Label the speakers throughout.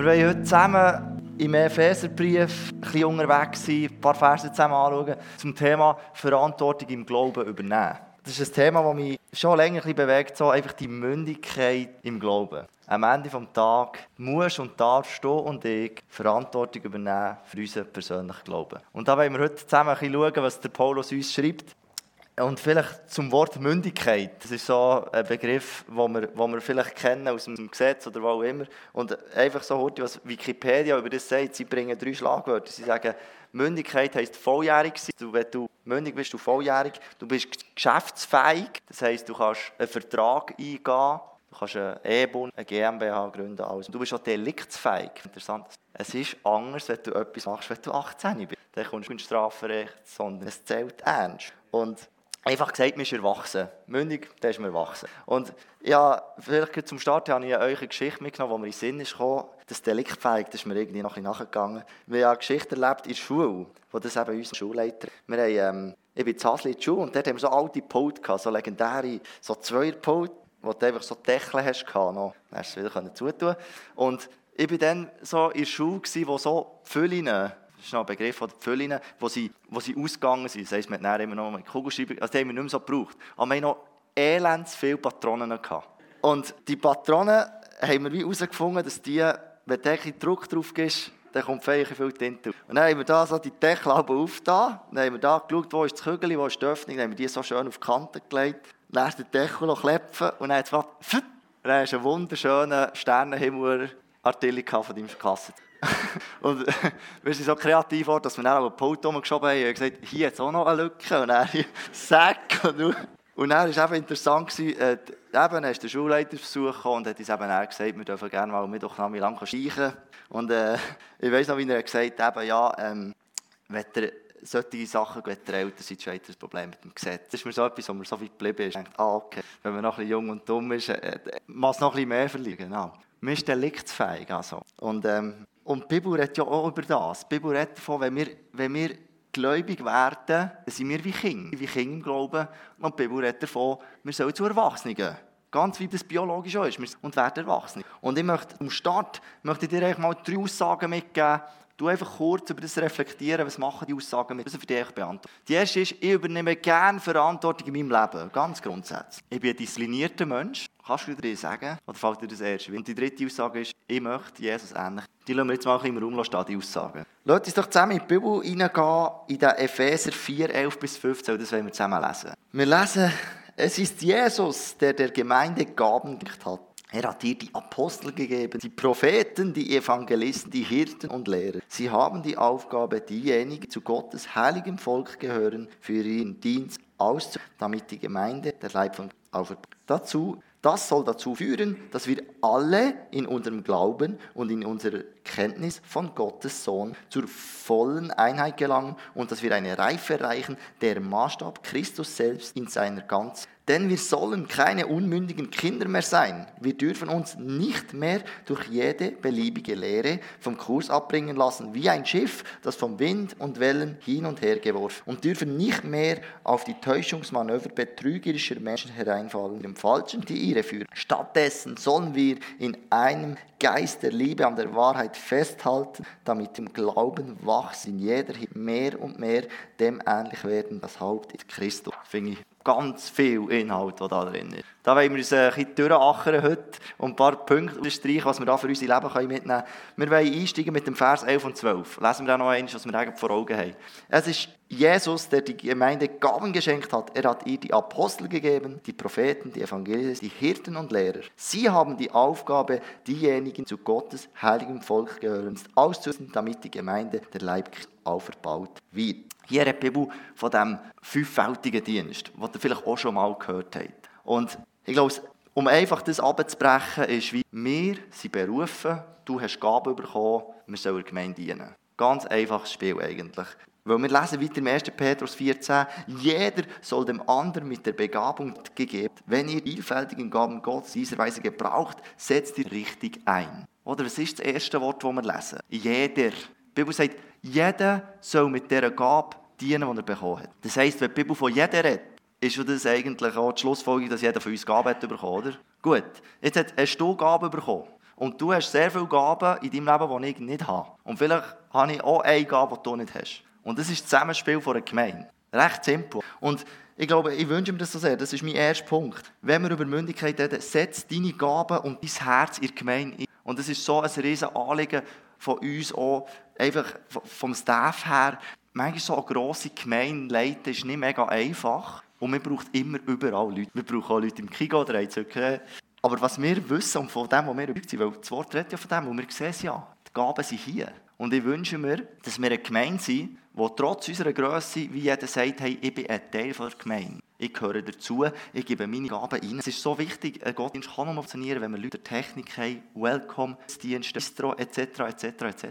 Speaker 1: Wir wollen heute zusammen im Epheserbrief ein bisschen unterwegs sein, ein paar Verse zusammen anschauen zum Thema Verantwortung im Glauben übernehmen. Das ist ein Thema, das mich schon länger ein bewegt, so einfach die Mündigkeit im Glauben. Am Ende des Tages musst und darfst du und ich Verantwortung übernehmen für unseren persönlichen Glauben. Und da wollen wir heute zusammen ein bisschen schauen, was der Paulus uns schreibt. Und vielleicht zum Wort Mündigkeit. Das ist so ein Begriff, den wir, den wir vielleicht kennen aus dem Gesetz oder wo auch immer. Und einfach so heute, was Wikipedia über das sagt, sie bringen drei Schlagwörter. Sie sagen, Mündigkeit heisst volljährig sein. Wenn du mündig bist, du volljährig. Du bist geschäftsfähig. Das heisst, du kannst einen Vertrag eingehen. Du kannst einen E-Bund, eine GmbH gründen. Also, du bist auch deliktsfähig. Interessant. Es ist anders, wenn du etwas machst, wenn du 18 bist. Dann kommst du ins Strafrecht, sondern es zählt ernst. Und Einfach gesagt, man ist erwachsen. Mündig, dann ist man erwachsen. Und ja, vielleicht zum Start habe ich euch eine Geschichte mitgenommen, die mir in den Sinn ist gekommen. Das Deliktfähig, das ist mir irgendwie noch ein bisschen nachgegangen. Wir haben eine Geschichte erlebt in der Schule, wo das eben unser Schulleiter... Wir haben, ähm, ich bin in Hasli in der Schule und dort haben wir so alte Pult gehabt, so legendäre, so Zweierpult, wo du einfach so Deckel hast gehabt, noch. Dann hast du es wieder zutun Und ich war dann so in der Schule, wo so Füllen das ist noch ein Begriff von Füllen, wo sie, wo sie ausgegangen sind. Das heisst, man hat immer noch mit Kugelschreiber, also die haben wir nicht mehr so gebraucht. Aber wir hatten noch elends viele Patronen. Gehabt. Und die Patronen haben wir wie herausgefunden, dass die, wenn du Druck drauf gibst, dann kommt viel Tinte Und dann haben wir da so die Deckel aufgetan, dann haben wir da geschaut, wo ist das Kügel, wo ist die Öffnung, dann haben wir die so schön auf die Kante gelegt, dann hast du den Deckel noch klepfen und dann hat es und dann hast du einen wunderschönen Sternenhimmel Artilli von deinem Kassen. und wir sind so kreativ geworden, dass wir dann auch ein Pult geschoben haben und gesagt, hier es auch noch eine Lücke. Und dann Sack. Und, und dann war es eben interessant, äh, eben ist der Schulleiter besucht und hat uns eben auch gesagt, wir dürfen gerne mal Mittwochnachmittag streichen. Und äh, ich weiss noch, wie er gesagt hat, ja, ähm, wenn ihr solche Sachen, wenn ihr älter seid, ist das Problem mit dem Gesetz. Das ist mir so etwas, wo man so weit geblieben ist. Denkt, ah, okay, wenn man noch ein bisschen jung und dumm ist, äh, muss noch ein bisschen mehr verlieren. Genau. Man ist deliktsfähig. Also. Und ähm, und die Bibel redet ja auch über das. Die Bibel redet davon, wenn wir, wenn wir gläubig werden, dann sind wir wie Kinder, wie Kinder im Glauben. Und die Bibel redet davon, wir sollen zu Erwachsenen. Ganz wie das biologisch auch ist. Und werden Erwachsene. Und ich möchte, zum Start, möchte ich dir mal drei Aussagen mitgeben. Du einfach kurz über das reflektieren, was machen die Aussagen mit, das für dich beantworten. Die erste ist, ich übernehme gerne Verantwortung in meinem Leben. Ganz grundsätzlich. Ich bin ein disziplinierter Mensch. Kannst du dir sagen? Oder fällt dir das erst? Und die dritte Aussage ist, ich möchte Jesus ähnlich. Die lassen wir jetzt mal im Raum stehen, die Aussagen. Lasst uns doch zusammen in die Bibel hineingehen, in den Epheser 4, 11 bis 15, das wollen wir zusammen lesen. Wir lesen, es ist Jesus, der der Gemeinde Gaben gegeben hat. Er hat dir die Apostel gegeben, die Propheten, die Evangelisten, die Hirten und Lehrer. Sie haben die Aufgabe, diejenigen, die zu Gottes heiligem Volk gehören, für ihren Dienst auszuführen, damit die Gemeinde, der Leib von auferbaut. Dazu das soll dazu führen, dass wir alle in unserem Glauben und in unserer Kenntnis von Gottes Sohn zur vollen Einheit gelangen und dass wir eine Reife erreichen, der Maßstab Christus selbst in seiner ganzen denn wir sollen keine unmündigen Kinder mehr sein. Wir dürfen uns nicht mehr durch jede beliebige Lehre vom Kurs abbringen lassen, wie ein Schiff, das vom Wind und Wellen hin und her geworfen und dürfen nicht mehr auf die Täuschungsmanöver betrügerischer Menschen hereinfallen, dem Falschen die Irre führen. Stattdessen sollen wir in einem Geist der Liebe an der Wahrheit festhalten, damit im Glauben wachsen, in jeder mehr und mehr dem ähnlich werden. Das Haupt ist Christus. Finde ich ganz viel Inhalt, der da drin ist. Da wollen wir uns ein bisschen durchachern heute und ein paar Punkte streichen, was wir da für unser Leben mitnehmen können. Wir wollen einsteigen mit dem Vers 11 und 12. Lesen wir da noch eins, was wir eigentlich vor Augen haben. Es ist Jesus, der die Gemeinde Gaben geschenkt hat. Er hat ihr die Apostel gegeben, die Propheten, die Evangelisten, die Hirten und Lehrer. Sie haben die Aufgabe, diejenigen zu Gottes heiligem Volk gehören, auszurüsten, damit die Gemeinde der Leib auferbaut wird. Hier die Bibel von diesem fünffältigen Dienst, den ihr vielleicht auch schon mal gehört habt. Und ich glaube, um einfach das abzubrechen, ist wie, wir sind berufen, du hast Gaben bekommen, wir sollen der Gemeinde dienen. Ganz einfaches Spiel eigentlich. Weil wir lesen weiter im 1. Petrus 14, jeder soll dem anderen mit der Begabung gegeben. Wenn ihr vielfältigen Gaben Gottes dieser Weise gebraucht, setzt ihr richtig ein. Oder was ist das erste Wort, das wir lesen? Jeder. Die Bibel sagt, jeder soll mit dieser Gabe dienen, die er bekommen hat. Das heisst, wenn die Bibel von jeder redet, ist das eigentlich auch die Schlussfolgerung, dass jeder von uns Gaben hat bekommen, oder? Gut, jetzt hast du Gaben bekommen. Und du hast sehr viele Gaben in deinem Leben, die ich nicht habe. Und vielleicht habe ich auch eine Gabe, die du nicht hast. Und das ist das Zusammenspiel von einer Gemeinde. Recht simpel. Und ich glaube, ich wünsche mir das so sehr. Das ist mein erster Punkt. Wenn wir über Mündigkeit reden, setz deine Gaben und dein Herz in die Gemeinde ein. Und das ist so ein riesen Anliegen von uns auch, einfach vom Staff her. Manchmal so eine grosse Gemeinde leiten ist nicht mega einfach. Und man braucht immer überall Leute. Wir brauchen auch Leute im Kigo, der okay. Aber was wir wissen und von dem, was wir überzeugt sind, weil das Wort redet ja von dem, und wir sehen es ja, die Gaben sind hier. Und ich wünsche mir, dass wir eine Gemeinde sind, die trotz unserer Größe, wie jeder sagt, hey, ich bin ein Teil der Gemeinde. Ich gehöre dazu, ich gebe meine Gaben ein. Es ist so wichtig, ein Gottesdienst kann nur funktionieren, wenn wir Leute Technik haben, Welcome, Dienste, Bistro, etc., etc., etc.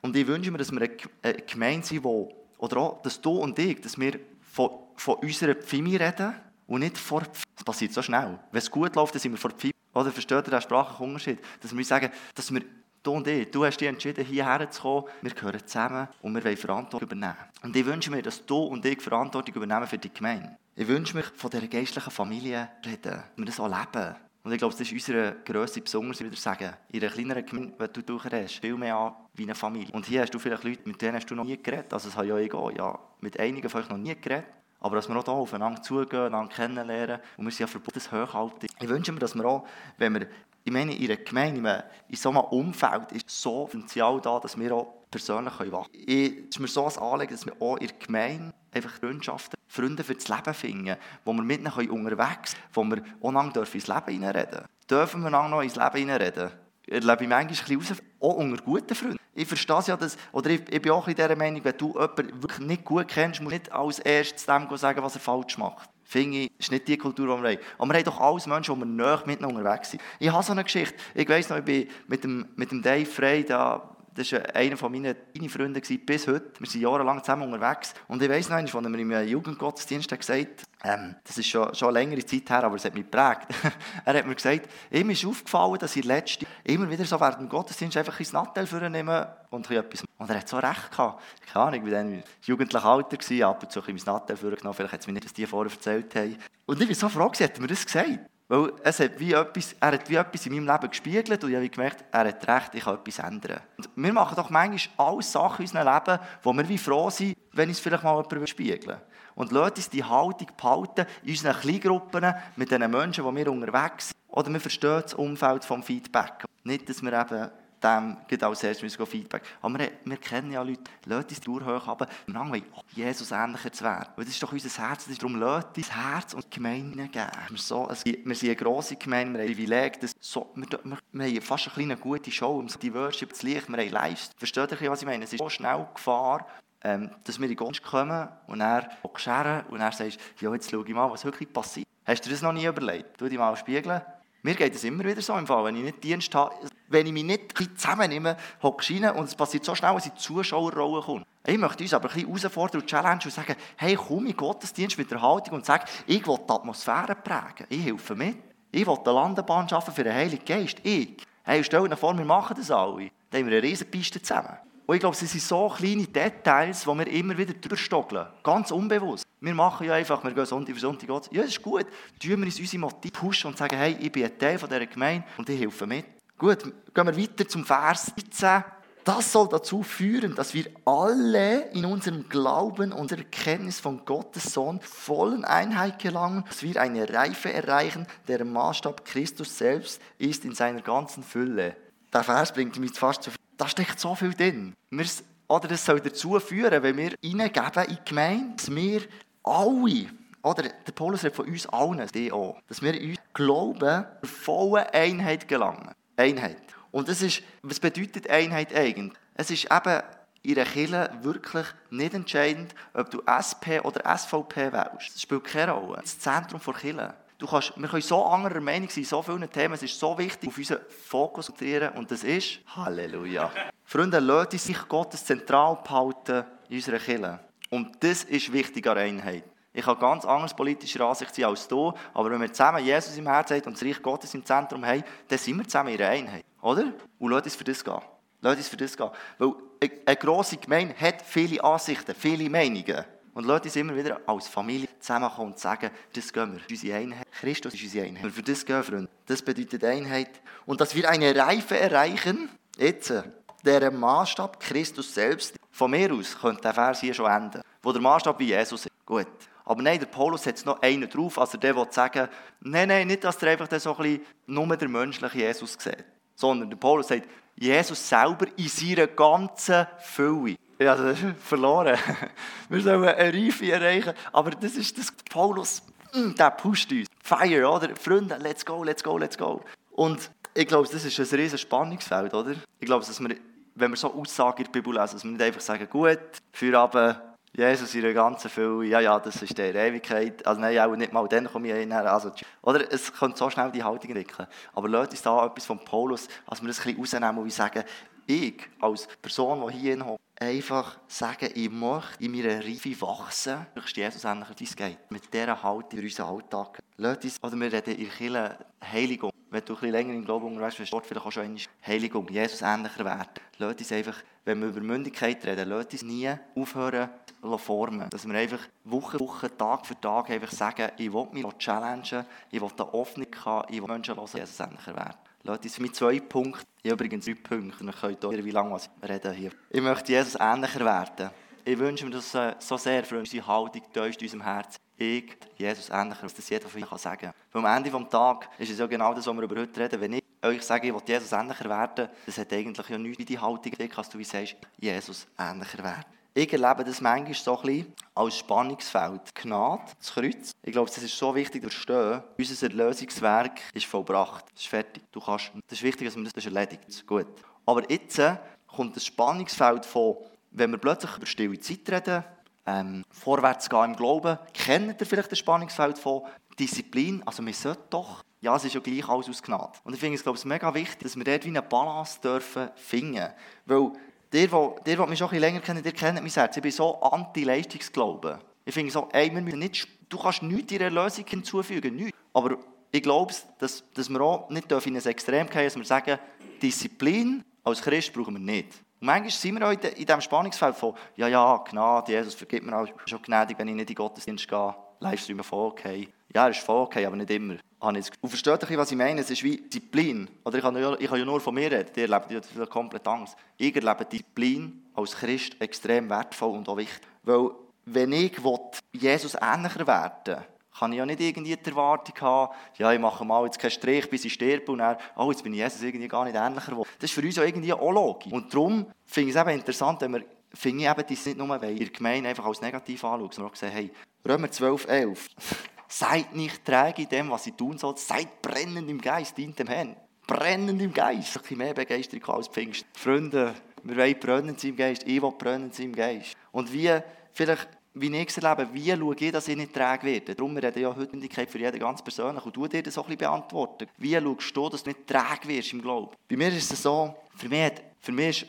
Speaker 1: Und ich wünsche mir, dass wir eine Gemeinde sind, wo, oder auch, dass du und ich, dass wir von, von unserer Pfimi reden und nicht vor Das passiert so schnell. Wenn es gut läuft, dann sind wir vor Pfimi. Oder versteht ihr den sprachlichen Unterschied? Dass wir sagen, dass wir Du und ich, du hast dich entschieden, hierher zu kommen. Wir gehören zusammen und wir wollen Verantwortung übernehmen. Und ich wünsche mir, dass du und ich Verantwortung übernehmen für die Gemeinde. Ich wünsche mir, von dieser geistlichen Familie reden, dass wir das auch leben. Und ich glaube, das ist unsere Größe besonders, wieder sagen. In einer kleineren Gemeinde, wenn du durchredest, viel mehr an wie eine Familie. Und hier hast du vielleicht Leute, mit denen hast du noch nie geredet. Also das habe ja ich auch. Ja, mit einigen von euch noch nie geredet. Aber dass wir auch hier aufeinander zugehen, einander kennenlernen und wir sind ja verbunden hochhalten. Ich wünsche mir, dass wir auch, wenn wir ich meine, in einer Gemeinde, in so einem Umfeld ist so Potenzial da, dass wir auch persönlich wachsen können. Es ist mir so ein Anliegen, dass wir auch in der Gemeinde einfach Freundschaften, Freunde für das Leben finden, wo wir miteinander unterwegs sind, wo wir auch ins Leben hineinreden dürfen. Dürfen wir noch ins Leben hineinreden? erlebe ich manchmal ein bisschen raus, auch unter guten Freunden. Ich verstehe es ja, dass, oder ich, ich bin auch in dieser Meinung, wenn du jemanden wirklich nicht gut kennst, musst du nicht als erstes dem sagen, was er falsch macht. Finde ich, ist nicht die Kultur, die wir haben. Aber wir haben doch alles Menschen, die wir näher miteinander unterwegs sind. Ich habe so eine Geschichte. Ich weiss noch, ich bin mit dem, mit dem Dave Frey da das war einer meiner Freunde bis heute. Wir sind jahrelang zusammen unterwegs. Und ich weiss noch, als mir im Jugendgottesdienst gesagt ähm, das ist schon, schon eine längere Zeit her, aber es hat mich geprägt. er hat mir gesagt, ihm ist aufgefallen, dass ich letzte immer wieder so während dem Gottesdienst einfach ins Nattel vornehmen und etwas Und er hat so recht gehabt. Keine Ahnung, ich war dann im jugendlichen Alter, gewesen, ab und zu bisschen Nattel vorgenommen. Vielleicht hat es mir nicht, dass die vorher erzählt haben. Und ich war so froh, hat er mir das gesagt. Weil es hat wie etwas, er hat wie etwas in meinem Leben gespiegelt und ich habe gemerkt, er hat recht, ich kann etwas ändern. Und wir machen doch manchmal alles Sachen in unserem Leben, wo wir wie froh sind, wenn es vielleicht mal jemand spiegeln Und lasst uns die Haltung behalten in unseren Kleingruppen mit den Menschen, die wir unterwegs sind. Oder wir verstehen das Umfeld vom Feedback. Nicht, dass wir eben dem als erstes Feedback. Aber wir, wir kennen ja Leute, lasst uns die Tour hoch haben, wir wollen Jesus ähnlicher zu werden. Weil das ist doch unser Herz, das darum, lasst uns Herz und die Gemeinde geben. Wir, so, also, wir sind eine grosse Gemeinde, wir haben Privileg, das so, wir, wir, wir, haben fast eine kleine gute Show, um die Worship zu Licht, wir haben Lives. Versteht ihr, was ich meine? Es ist so schnell Gefahr, ähm, dass wir in Gunst kommen und er scheren und er sagt, ja, jetzt schau ich mal, was wirklich passiert. Hast du das noch nie überlegt? Tu dich mal spiegeln. Mir geht es immer wieder so im Fall, wenn ich nicht Dienst habe, wenn ich mich nicht zusammennehme, hocke ich rein und es passiert so schnell, dass ich Zuschauerrolle komme. Ich möchte uns aber ein bisschen herausfordern und challenge und sagen, hey, komm in Gottesdienst mit der Haltung und sag, ich will die Atmosphäre prägen, ich helfe mit. Ich will eine Landebahn schaffen für den Heiligen Geist, ich. Hey, stell dir vor, wir machen das alle. Dann haben wir eine Riesenpiste zusammen. Und ich glaube, es sind so kleine Details, die wir immer wieder durchstockeln. Ganz unbewusst. Wir machen ja einfach, wir gehen Sonntag für Sonntag, Gott. ja, das ist gut. Tun wir uns unsere Motive pushen und sagen, hey, ich bin ein Teil dieser Gemeinde und ich helfe mit. Gut, gehen wir weiter zum Vers 17. Das soll dazu führen, dass wir alle in unserem Glauben und Erkenntnis von Gottes Sohn vollen Einheit gelangen, dass wir eine Reife erreichen, deren Maßstab Christus selbst ist in seiner ganzen Fülle. Der Vers bringt mich fast zu da steckt so viel drin. Wir, oder das soll dazu führen, wenn wir hineingeben in die Gemeinde, dass wir alle, oder der Paulus redet von uns allen, die dass wir in uns Glauben volle Einheit gelangen. Einheit. Und das ist, was bedeutet Einheit eigentlich? Es ist eben in der Kirche wirklich nicht entscheidend, ob du SP oder SVP wählst. Das spielt keine Rolle. Das Zentrum der Kirche. Du kannst, wir können so anderer Meinung sein, so vielen Themen. Es ist so wichtig, auf unseren Fokus zu konzentrieren. Und das ist Halleluja. Freunde, lasst sich Gottes zentral behalten in unserer Kirche. Und das ist wichtig an Einheit. Ich habe ganz anders politische Ansicht sein als du, aber wenn wir zusammen Jesus im Herzen haben und das Reich Gottes im Zentrum haben, dann sind wir zusammen in Einheit. Oder? Und lasst uns für das gehen. Lasst uns für das gehen. Weil eine grosse Gemeinde hat viele Ansichten, viele Meinungen. Und lasst uns immer wieder als Familie zusammenkommen und sagen, das gehen wir. Unsere Einheit. Christus ist unsere Einheit. Wir für das gehen, Freunde. Das bedeutet Einheit. Und dass wir eine Reife erreichen, jetzt, der Maßstab Christus selbst. Von mir aus könnte der Vers hier schon enden. Wo der Maßstab wie Jesus ist. Gut. Aber nein, der Paulus setzt noch einen drauf, also der will sagen, nein, nein, nicht, dass der einfach so ein nur der menschliche Jesus sieht. Sondern der Paulus sagt, Jesus selber in seiner ganzen Fülle. Ja, das ist verloren. Wir sollen eine Reife erreichen. Aber das ist das Paulus, mm, der pusht uns. Fire, oder? Freunde, let's go, let's go, let's go. Und ich glaube, das ist ein riesiges Spannungsfeld, oder? Ich glaube, dass wir, wenn wir so Aussagen in der Bibel lesen, dass wir nicht einfach sagen, gut, für aber Jesus in der ganzen Fülle, ja, ja, das ist der Ewigkeit. Also nein, auch nicht mal dann komme ich hin. Also, oder es könnte so schnell die Haltung entwickeln. Aber lasst uns da etwas von Paulus, als wir das ein bisschen rausnehmen und sagen, ich als Person, die hier hockt, einfach sagen, ich möchte in meiner Reife wachsen. Du möchtest Jesus ähnlicher, wie es geht. Mit dieser Haltung für unseren Alltag. Uns, oder wir reden in Kirche Heiligung. Wenn du länger im Glauben unterwegs bist, dort vielleicht auch schon Heiligung, Jesus ähnlicher werden. Lass uns einfach, wenn wir über Mündigkeit reden, lass uns nie aufhören, formen. Dass wir einfach Woche für Woche, Tag für Tag einfach sagen, ich will mich challengen, ich will eine Hoffnung haben, ich will Menschen hören, Jesus ähnlicher werden. Lass uns mit zwei Punkten, ich habe übrigens drei Punkte, ich könnt hören, wie lange ich rede hier. Ich möchte Jesus ähnlicher werden. Ich wünsche mir das so sehr für unsere Haltung tief in unserem Herzen. Ich, Jesus ähnlicher, dass das jeder von euch sagen kann. Am Ende des Tages ist es ja genau das, was wir über heute reden. Wenn ich euch sage, ich will Jesus ähnlicher werden, das hat eigentlich ja nichts wie die Haltung, als du wie sagst, Jesus ähnlicher werden. Ich erlebe das manchmal so ein bisschen als Spannungsfeld. Gnade, das Kreuz. Ich glaube, das ist so wichtig zu verstehen. Unser Erlösungswerk ist vollbracht. Es ist fertig. Du kannst, das ist wichtig, dass man das, das erledigt. Gut. Aber jetzt äh, kommt das Spannungsfeld von, wenn wir plötzlich über stille Zeit reden, ähm, vorwärts gehen im Glauben, kennt ihr vielleicht das Spannungsfeld von Disziplin? Also wir sollten doch ja, es ist ja gleich alles aus Gnade. Und ich finde es, glaube ich, mega wichtig, dass wir dort wie eine Balance dürfen finden. Weil der, der, der mich schon ein länger kennt, der kennt mein Herz. Ich bin so anti-Leistungsglauben. Ich finde so, ey, wir müssen nicht, du kannst nichts einer Lösung hinzufügen, nichts. Aber ich glaube, dass, dass wir auch nicht in ein Extrem gehen, dass wir sagen, Disziplin als Christ brauchen wir nicht. Und manchmal sind wir auch in diesem Spannungsfeld von, ja, ja, Gnade, Jesus vergibt mir auch schon gnädig, wenn ich nicht in den Gottesdienst gehe. Livestreamen voll okay. Ja, er ist voll okay, aber nicht immer. Und versteht ihr, was ich meine? Es ist wie Disziplin. Oder ich kann, ja, ich kann ja nur von mir reden. Ihr lebt ja komplett Angst. Ich erlebe Disziplin als Christ extrem wertvoll und auch wichtig. Weil, wenn ich will, Jesus ähnlicher werden kann ich ja nicht irgendwie die Erwartung haben, ja, ich mache mal jetzt keinen Strich, bis ich sterbe und dann, oh, jetzt bin ich Jesus irgendwie gar nicht ähnlicher geworden. Das ist für uns ja irgendwie auch logisch. Und darum finde ich es eben interessant, wenn wir, finde ich eben, das nicht nur, weil ihr Gemeinde einfach als negativ anschaut, sondern auch sagen, hey, Römer 12, 11, Seid nicht träge in dem, was ihr tun sollt. Seid brennend im Geist, dient dem Herrn. Brennend im Geist. Ein bisschen mehr Begeisterung als Pfingst. Freunde, wir wollen brennend sein im Geist. Ich will brennend sein im Geist. Und wie, vielleicht, wie ich erlebe, wie schaue ich, dass ich nicht träge werde? Darum rede ich ja Hüttendigkeit für jeden ganz persönlich. Und du dir das auch ein bisschen beantworten. Wie schaust du, dass du nicht träge wirst im Glauben? Bei mir ist es so, für mich, für mich ist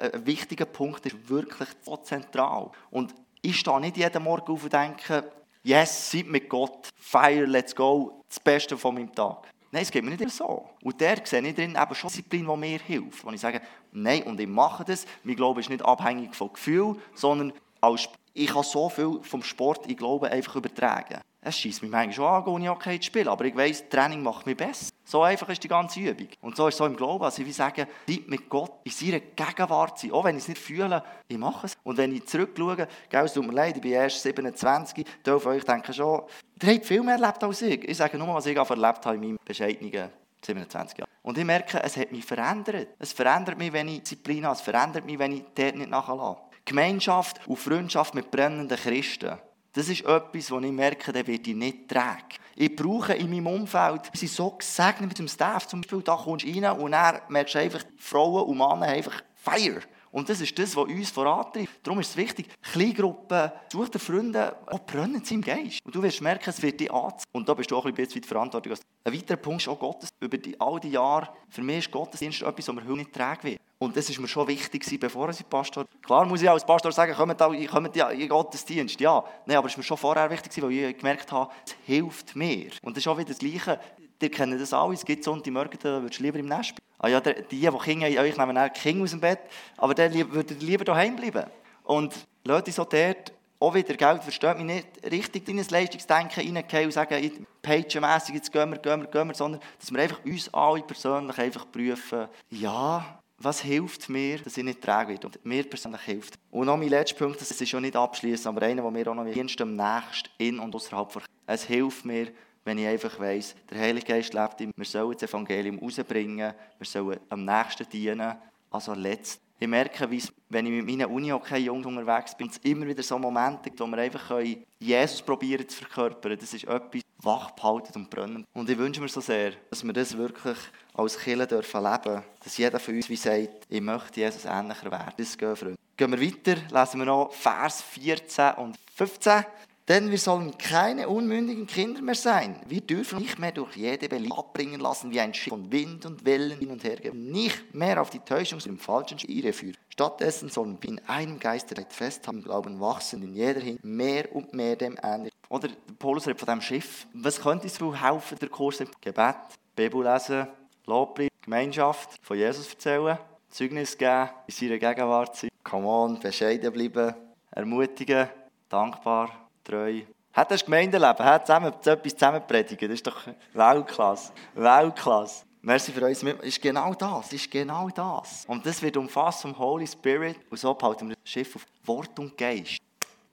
Speaker 1: ein wichtiger Punkt ist wirklich so zentral. Und ich stehe nicht jeden Morgen auf und denke, yes, seid mit Gott, fire, let's go, das Beste von meinem Tag. Nein, es geht mir nicht immer so. Und der sehe ich drin eben schon Disziplin, die mir hilft. Wo ich sage, nein, und ich mache das. Mein Glaube ist nicht abhängig von Gefühl, sondern als, ich kann so viel vom Sport in Glauben einfach übertragen. Es schießt mich manchmal schon an, ich okay zu spielen, aber ich weiss, Training macht mich besser. So einfach ist die ganze Übung. Und so ist es so im Glauben. Also ich will sagen, Zeit mit Gott in seiner Gegenwart sein. Auch wenn ich es nicht fühle, ich mache es. Und wenn ich zurückschaue, gell, es tut mir leid, ich bin erst 27, die von euch denken schon, ihr habt viel mehr erlebt als ich. Ich sage nur, was ich erlebt habe in meinem bescheidenen 27 Jahren. Und ich merke, es hat mich verändert. Es verändert mich, wenn ich Disziplin habe. Es verändert mich, wenn ich dort nicht nachlasse. Gemeinschaft und Freundschaft mit brennenden Christen. Das ist etwas, wo ich merke, der wird ich nicht tragen. Ich brauche in meinem Umfeld, sind so gesegnet mit dem Staff, zum Beispiel, da kommst du rein und dann merkst du einfach, Frauen und Männer einfach Fire. Und das ist das, was uns vorantreibt. Darum ist es wichtig, Kleingruppen, such dir Freunde, auch brennen sie im Geist. Und du wirst merken, es wird dich anziehen. Und da bist du auch ein bisschen verantwortlich. Ein weiterer Punkt ist auch Gottes. Über die, all die Jahre, für mich ist Gottesdienst etwas, was mir heute nicht tragen wird. Und das ist mir schon wichtig, bevor ich Pastor... Klar muss ich als Pastor sagen, kommt, ja in Gottesdienst, ja. Nein, aber es ist mir schon vorher wichtig, weil ich gemerkt habe, es hilft mir. Und das ist auch wieder das Gleiche. Ihr kennt das alle, es gibt Sonntagmorgen, da würdest du lieber im Nest bleiben. Ah ja, die, die Kinder haben, ich nehme die Kinder aus dem Bett, aber würdet ihr lieber daheim bleiben. Und Leute, so dort auch wieder, Geld versteht mich nicht richtig in ein Leistungsdenken reingehen und sagen, page-mässig, jetzt gehen wir, gehen wir, gehen wir, sondern dass wir einfach uns alle persönlich einfach prüfen, ja, was hilft mir, dass ich nicht träge werde? Und mir persönlich hilft. Und noch mein letzter Punkt, das ist schon nicht abschließend, aber einer, der mir auch noch dienst am nächsten in und außerhalb von. Es hilft mir, wenn ich einfach weiss, der Heilige Geist lebt in mir. Wir sollen das Evangelium rausbringen, wir sollen am nächsten dienen. Also letzt. Ich merke, wie wenn ich mit meinen Uni-Hockey-Jungs unterwegs bin, es immer wieder so Momente gibt, wo wir einfach Jesus probieren zu verkörpern. Das ist etwas wach behalten und brennen. Und ich wünsche mir so sehr, dass wir das wirklich als Kirche dürfen leben. Dass jeder von uns wie sagt, ich möchte Jesus ähnlicher werden. Das gehen, Freunde. Gehen wir weiter, lesen wir noch Vers 14 und 15. Denn wir sollen keine unmündigen Kinder mehr sein. Wir dürfen nicht mehr durch jede Belieb abbringen lassen, wie ein Schiff von Wind und Wellen hin und her. Nicht mehr auf die Täuschung im falschen Irre führen. Stattdessen sollen wir in einem Geist festhaben, Glauben wachsen, in jeder hin mehr und mehr dem ähnlich. Oder Paulus redet von dem Schiff. Was könnte uns helfen, der Kurs? Gebet, Bibel lesen, Lobpreis, Gemeinschaft, von Jesus erzählen, Zeugnis geben, in seiner Gegenwart sein. Come on, bescheiden bleiben, ermutigen, dankbar treu. Hat das Gemeindeleben, hat zusammen, etwas zusammen predigen, das ist doch Weltklasse. Weltklasse. Merci für uns. ist genau das, ist genau das. Und das wird umfasst vom Holy Spirit. Und so behalten wir das Schiff auf Wort und Geist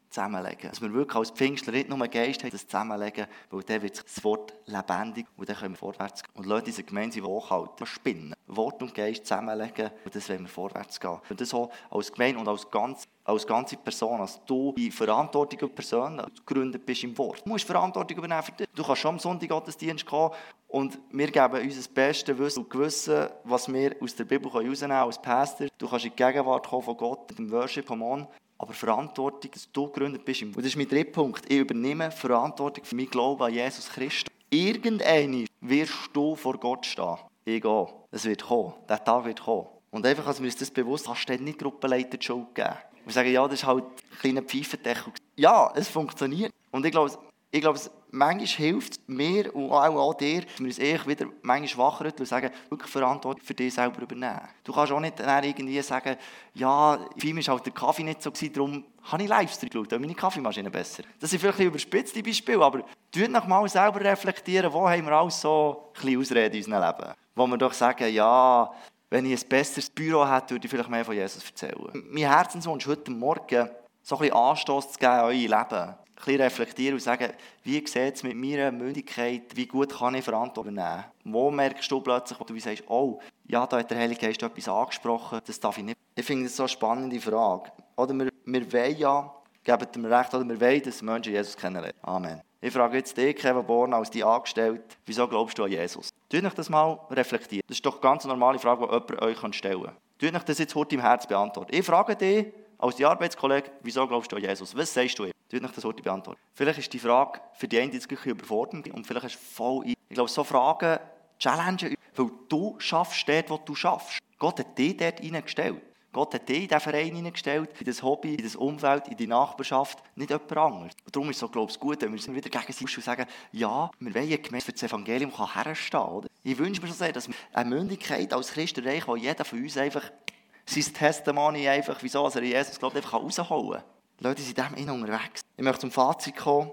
Speaker 1: zusammenlegen. Dass wir wirklich als Pfingstler nicht nur Geist haben, das zusammenlegen, weil dann wird das Wort lebendig und dann können wir vorwärts gehen. Und Leute, diese Gemeinde hochhalten, spinnen. Wort und Geist zusammenlegen und das wollen wir vorwärts gehen. Und das auch als Gemeinde und als ganz als ganze Person, als du die verantwortliche Person gegründet bist im Wort. Du musst Verantwortung übernehmen für dich. Du kannst schon am Sonntag Gottesdienst kommen und wir geben uns das beste Wissen und Gewissen, was wir aus der Bibel rausnehmen können als Pastor. Du kannst in die Gegenwart kommen von Gott, mit dem Worship, come on. Aber Verantwortung, dass du gegründet bist. Und das ist mein dritter Punkt. Ich übernehme Verantwortung für meinen Glauben an Jesus Christus. Irgendeine wirst du vor Gott stehen. Ich gehe. Es wird kommen. Der Tag wird kommen. Und einfach, als wir uns das bewusst hast du nicht Gruppenleiter die Schuld geben. Wir sagen, ja, das ist halt ein kleiner Pfeifendeckel. Ja, es funktioniert. Und ich glaube, ich glaube, manchmal hilft mir und auch, dir, dass wir uns eher wieder manchmal wachrütteln und sagen, wirklich Verantwortung für dich selber übernehmen. Du kannst auch nicht dann irgendwie sagen, ja, für mich war halt der Kaffee nicht so, gewesen, darum habe ich Livestream geschaut, meine Kaffeemaschine besser. Das sind vielleicht ein überspitzte Beispiele, aber tut noch mal selber reflektieren, wo haben wir alles so ein Ausreden in unserem Leben. Wo wir doch sagen, ja, wenn ich ein besseres Büro hätte, würde ich vielleicht mehr von Jesus erzählen. Mein Herzenswunsch heute Morgen, so ein bisschen Anstoß zu geben an euer Leben. Bisschen reflektieren und sagen, wie sieht es mit meiner Mündigkeit, wie gut kann ich Verantwortung nehmen? Wo merkst du plötzlich, wo du sagst, oh, ja, da hat der Heilige Geist etwas angesprochen, das darf ich nicht. Ich finde das so eine spannende Frage. Oder wir, wir wollen ja, geben mir recht, oder wir wollen, dass Menschen Jesus kennenlernen. Amen. Ich frage jetzt dich, Kevin Born, als die angestellt, wieso glaubst du an Jesus? Tut euch das mal reflektieren. Das ist doch eine ganz normale Frage, die jemand euch stellen kann. Tut euch das jetzt heute im Herz beantworten. Ich frage dich, als die Arbeitskollege, wieso glaubst du an Jesus? Was sagst du ihm? Tut euch das heute beantworten. Vielleicht ist die Frage für die einen jetzt überfordernd und vielleicht ist voll ein. Ich glaube, so Fragen challengen, weil du schaffst dort, wo du schaffst. Gott hat dich dort hineingestellt. Gott hat dich in diesen Verein hineingestellt, in das Hobby, in das Umfeld, in die Nachbarschaft, nicht jemand anderes. Und darum ist es glaube ich, gut, wenn wir wieder gegen sie sagen, ja, wir wollen Gemeinde für das Evangelium herstehen. Oder? Ich wünsche mir so sehr, dass wir eine Mündigkeit als Christen erreichen, wo jeder von uns einfach sein Testimony einfach, wieso er Jesus glaubt, einfach rausholen kann. Leute sind in dem unterwegs. Ich möchte zum Fazit kommen.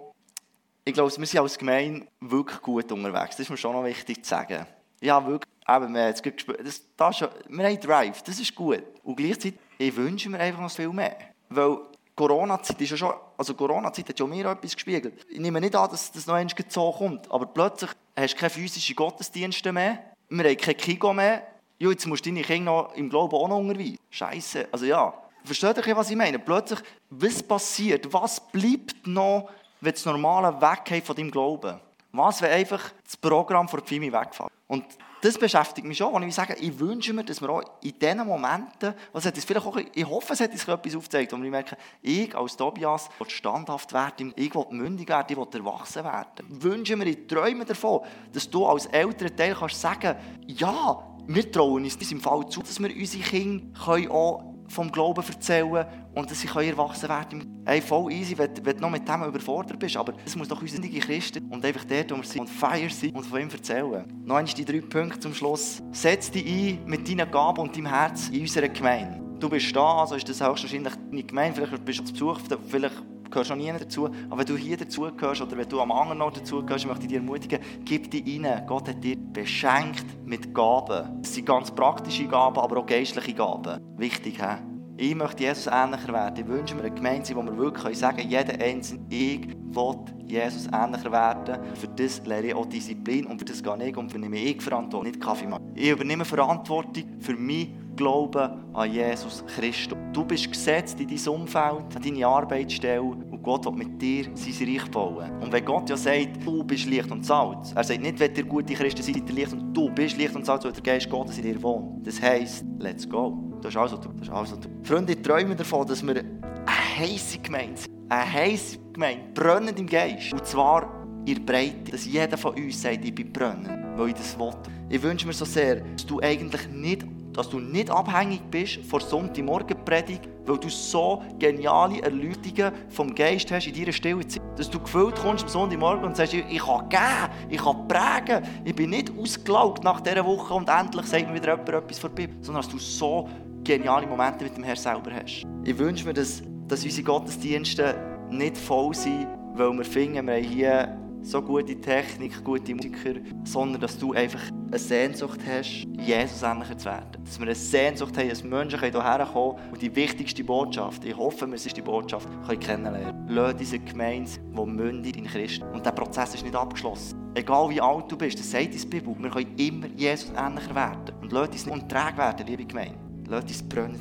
Speaker 1: Ich glaube, wir sind als Gemeinde wirklich gut unterwegs. Das ist mir schon noch wichtig zu sagen. Ja, wirklich eben, wir haben jetzt gespürt, das, das ist, wir haben Drive, das ist gut. Und gleichzeitig, ich wünsche mir einfach noch viel mehr. Weil Corona-Zeit ist ja schon, also Corona-Zeit hat schon mir etwas gespiegelt. Ich nehme nicht an, dass das noch einmal so kommt, aber plötzlich hast du keine physischen Gottesdienste mehr, wir haben kein Kigo mehr, ja, jetzt musst du deine Kinder noch im Glauben auch noch unterweisen. Scheiße, also ja. Versteht ihr, was ich meine? Plötzlich, was passiert? Was bleibt noch, wenn das Normale weggeht von deinem Glauben? Was, wenn einfach das Programm von Pfimi wegfällt? Und das beschäftigt mich schon, wenn ich sage, ich wünsche mir, dass wir auch in diesen Momenten, was hat vielleicht auch, ich hoffe, es hat uns etwas aufgezeigt, wo wir merken, ich als Tobias will standhaft werden, ich will mündig werden, ich will erwachsen werden. Ich wünsche mir, ich träume davon, dass du als älterer Teil kannst sagen, ja, wir trauen uns im Fall zu, dass wir unsere Kinder auch vom Glauben erzählen und dass sie erwachsen werden. Hey, voll easy, wenn, wenn du noch mit dem überfordert bist, aber es muss doch unsere Christen und einfach dort, wo wir sind und feiern sind und von ihm erzählen. Noch einmal die drei Punkte zum Schluss. Setz dich ein mit deinen Gaben und deinem Herz in unserer Gemeinde. Du bist da, also ist das höchstwahrscheinlich deine Gemeinde, vielleicht bist du zu Besuch, vielleicht gehörst noch nie dazu. Aber wenn du hier dazugehörst oder wenn du am anderen Ort dazugehörst, möchte ich dich ermutigen, gib dich rein. Gott hat dir beschenkt mit Gaben. Das sind ganz praktische Gaben, aber auch geistliche Gaben. Wichtig, hä? Ich möchte Jesus ähnlicher werden. Ich wünsche mir eine Gemeinde, wo wir wirklich sagen können, jeder Einzelne, ich will Jesus ähnlicher werden. Für das lehre ich auch Disziplin und für das gehe ich und übernehme ich Verantwortung, nicht Kaffee machen. Ich übernehme Verantwortung für mich Glauben an Jesus Christus. Du bist gesetzt in dein Umfeld, an deine Arbeitsstelle und Gott will mit dir sein Reich bauen. Und wenn Gott ja sagt, du bist Licht und Salz, er sagt nicht, wenn ihr gute Christen seid, seid ihr Licht und du bist Licht und Salz, weil der Geist Gottes in dir wohnt. Das heisst, let's go. Das ist also du. Das ist also du. Freunde, ich träume davon, dass wir eine heisse Gemeinde sind. Eine heisse Gemeinde, brennend im Geist. Und zwar in Breite, dass jeder von uns sagt, ich bin brennend, weil ich das will. Ich wünsche mir so sehr, dass du eigentlich nicht dass du nicht abhängig bist von Sonntagmorgenpredigt, weil du so geniale Erläuterungen vom Geist hast in deiner stille Zeit. Dass du gefüllt kommst am Sonntagmorgen und sagst, ich kann geben, ich kann prägen, ich bin nicht ausgelaugt nach dieser Woche und endlich sagt mir wieder jemand etwas Bibel, sondern dass du so geniale Momente mit dem Herrn selber hast. Ich wünsche mir, dass, dass unsere Gottesdienste nicht voll sind, weil wir finden, wir haben hier so gute Technik, gute Musiker, sondern dass du einfach eine Sehnsucht hast, Jesus ähnlicher zu werden. Dass wir eine Sehnsucht haben, dass Menschen hierher kommen und die wichtigste Botschaft, ich hoffe, wir sind die Botschaft, können kennenlernen. Lass diese Gemeinde, die mündig in Christus. Und der Prozess ist nicht abgeschlossen. Egal wie alt du bist, das sagt die Bibel, wir können immer Jesus ähnlicher werden. Und lass uns nicht unträge werden, liebe Gemeinde. Lass uns brennen.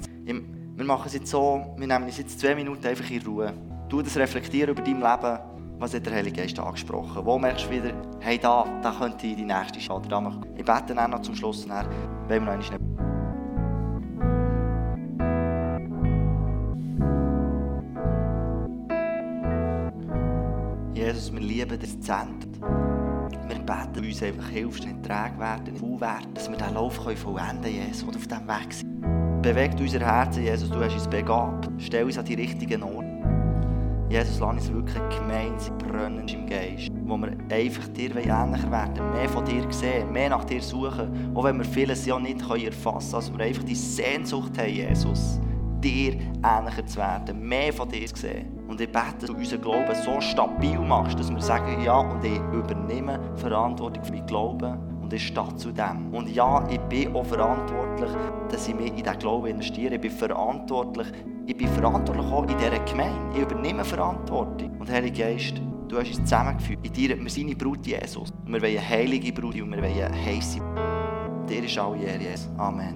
Speaker 1: Wir machen es jetzt so, wir nehmen uns jetzt zwei Minuten einfach in Ruhe. Du das reflektieren über dein Leben was hat der Heilige Geist angesprochen? Wo merkst du wieder, hey, da, da könnte die nächste Schale da machen. Ich bete dann noch zum Schluss, dann wollen wir noch einmal Jesus, wir lieben das Zentrum. Wir beten, uns einfach hilfst, nicht träge werden, nicht faul werden, dass wir diesen Lauf vollenden können, Jesus, und auf diesem Weg sind. Bewegt unser Herzen, Jesus, du hast uns begabt. Stell uns an die richtigen Orte. Jesus, lass uns wirklich eine Gemeinde brennen im Geist, wo wir einfach dir ähnlicher werden, mehr von dir sehen, mehr nach dir suchen, auch wenn wir vieles ja nicht erfassen können, also wir einfach die Sehnsucht haben, Jesus, dir ähnlicher zu werden, mehr von dir zu sehen. Und ich bete, dass du unseren Glauben so stabil machst, dass wir sagen, ja, und ich übernehme Verantwortung für meinen Glauben und ich stehe zu dem. Und ja, ich bin auch verantwortlich, dass ich mich in diesen Glauben investiere. Ich bin verantwortlich, ich bin verantwortlich auch in dieser Gemeinde. Ich übernehme Verantwortung. Und Heilige Geist, du hast uns zusammengeführt. In dir, wir sind deine Brut Jesus. Und wir wollen eine heilige Brut und wir wollen eine heisse Dir ist Ehre, Jesus. Amen.